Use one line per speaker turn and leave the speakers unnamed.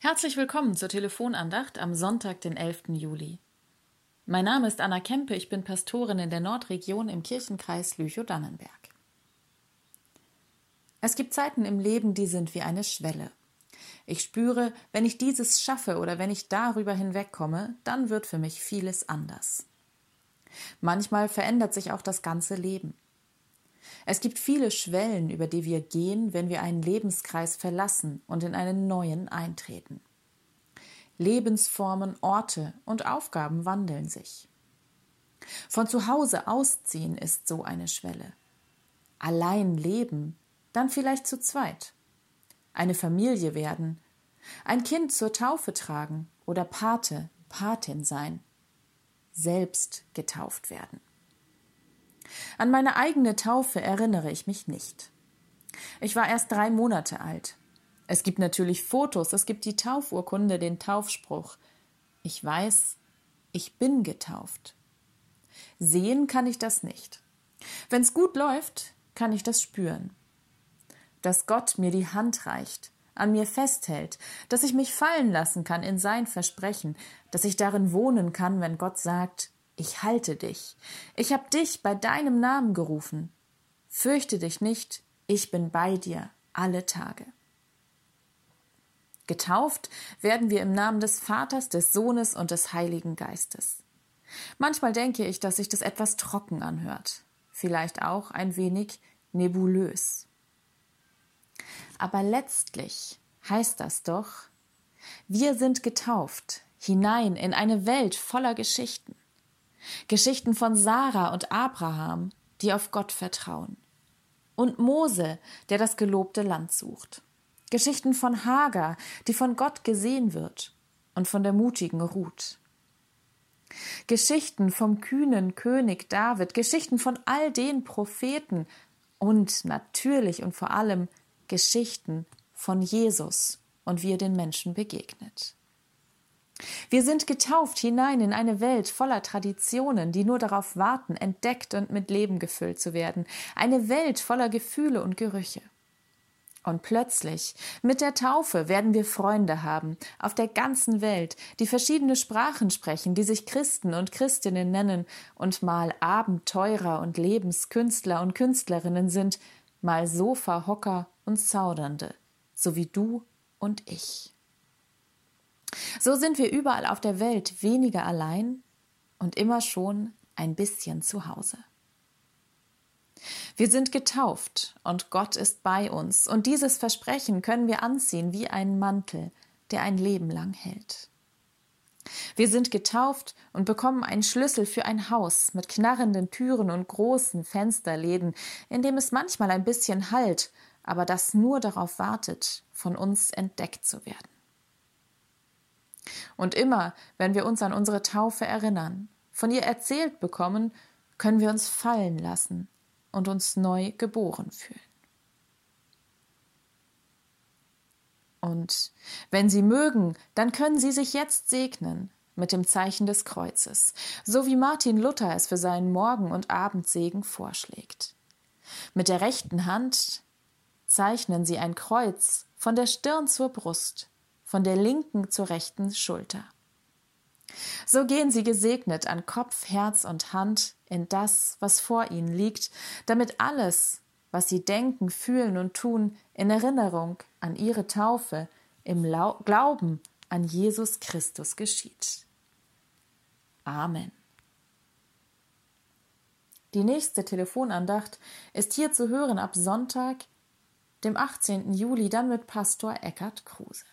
Herzlich willkommen zur Telefonandacht am Sonntag, den 11. Juli. Mein Name ist Anna Kempe, ich bin Pastorin in der Nordregion im Kirchenkreis Lüchow-Dannenberg. Es gibt Zeiten im Leben, die sind wie eine Schwelle. Ich spüre, wenn ich dieses schaffe oder wenn ich darüber hinwegkomme, dann wird für mich vieles anders. Manchmal verändert sich auch das ganze Leben. Es gibt viele Schwellen, über die wir gehen, wenn wir einen Lebenskreis verlassen und in einen neuen eintreten. Lebensformen, Orte und Aufgaben wandeln sich. Von zu Hause ausziehen ist so eine Schwelle. Allein leben, dann vielleicht zu zweit. Eine Familie werden, ein Kind zur Taufe tragen oder Pate, Patin sein. Selbst getauft werden. An meine eigene Taufe erinnere ich mich nicht. Ich war erst drei Monate alt. Es gibt natürlich Fotos, es gibt die Taufurkunde, den Taufspruch. Ich weiß, ich bin getauft. Sehen kann ich das nicht. Wenn's gut läuft, kann ich das spüren. Dass Gott mir die Hand reicht, an mir festhält, dass ich mich fallen lassen kann in sein Versprechen, dass ich darin wohnen kann, wenn Gott sagt, ich halte dich. Ich hab dich bei deinem Namen gerufen. Fürchte dich nicht, ich bin bei dir alle Tage. Getauft werden wir im Namen des Vaters, des Sohnes und des Heiligen Geistes. Manchmal denke ich, dass sich das etwas trocken anhört, vielleicht auch ein wenig nebulös. Aber letztlich heißt das doch, wir sind getauft hinein in eine Welt voller Geschichten. Geschichten von Sarah und Abraham, die auf Gott vertrauen. Und Mose, der das gelobte Land sucht. Geschichten von Hagar, die von Gott gesehen wird. Und von der mutigen Ruth. Geschichten vom kühnen König David, Geschichten von all den Propheten und natürlich und vor allem Geschichten von Jesus und wie er den Menschen begegnet. Wir sind getauft hinein in eine Welt voller Traditionen, die nur darauf warten, entdeckt und mit Leben gefüllt zu werden, eine Welt voller Gefühle und Gerüche. Und plötzlich, mit der Taufe, werden wir Freunde haben, auf der ganzen Welt, die verschiedene Sprachen sprechen, die sich Christen und Christinnen nennen und mal Abenteurer und Lebenskünstler und Künstlerinnen sind, mal Sofahocker und Zaudernde, so wie du und ich. So sind wir überall auf der Welt weniger allein und immer schon ein bisschen zu Hause. Wir sind getauft und Gott ist bei uns, und dieses Versprechen können wir anziehen wie einen Mantel, der ein Leben lang hält. Wir sind getauft und bekommen einen Schlüssel für ein Haus mit knarrenden Türen und großen Fensterläden, in dem es manchmal ein bisschen halt, aber das nur darauf wartet, von uns entdeckt zu werden. Und immer, wenn wir uns an unsere Taufe erinnern, von ihr erzählt bekommen, können wir uns fallen lassen und uns neu geboren fühlen. Und wenn Sie mögen, dann können Sie sich jetzt segnen mit dem Zeichen des Kreuzes, so wie Martin Luther es für seinen Morgen- und Abendsegen vorschlägt. Mit der rechten Hand zeichnen Sie ein Kreuz von der Stirn zur Brust von der linken zur rechten Schulter. So gehen sie gesegnet an Kopf, Herz und Hand in das, was vor ihnen liegt, damit alles, was sie denken, fühlen und tun, in Erinnerung an ihre Taufe, im Lau Glauben an Jesus Christus geschieht. Amen. Die nächste Telefonandacht ist hier zu hören ab Sonntag, dem 18. Juli, dann mit Pastor Eckhard Kruse.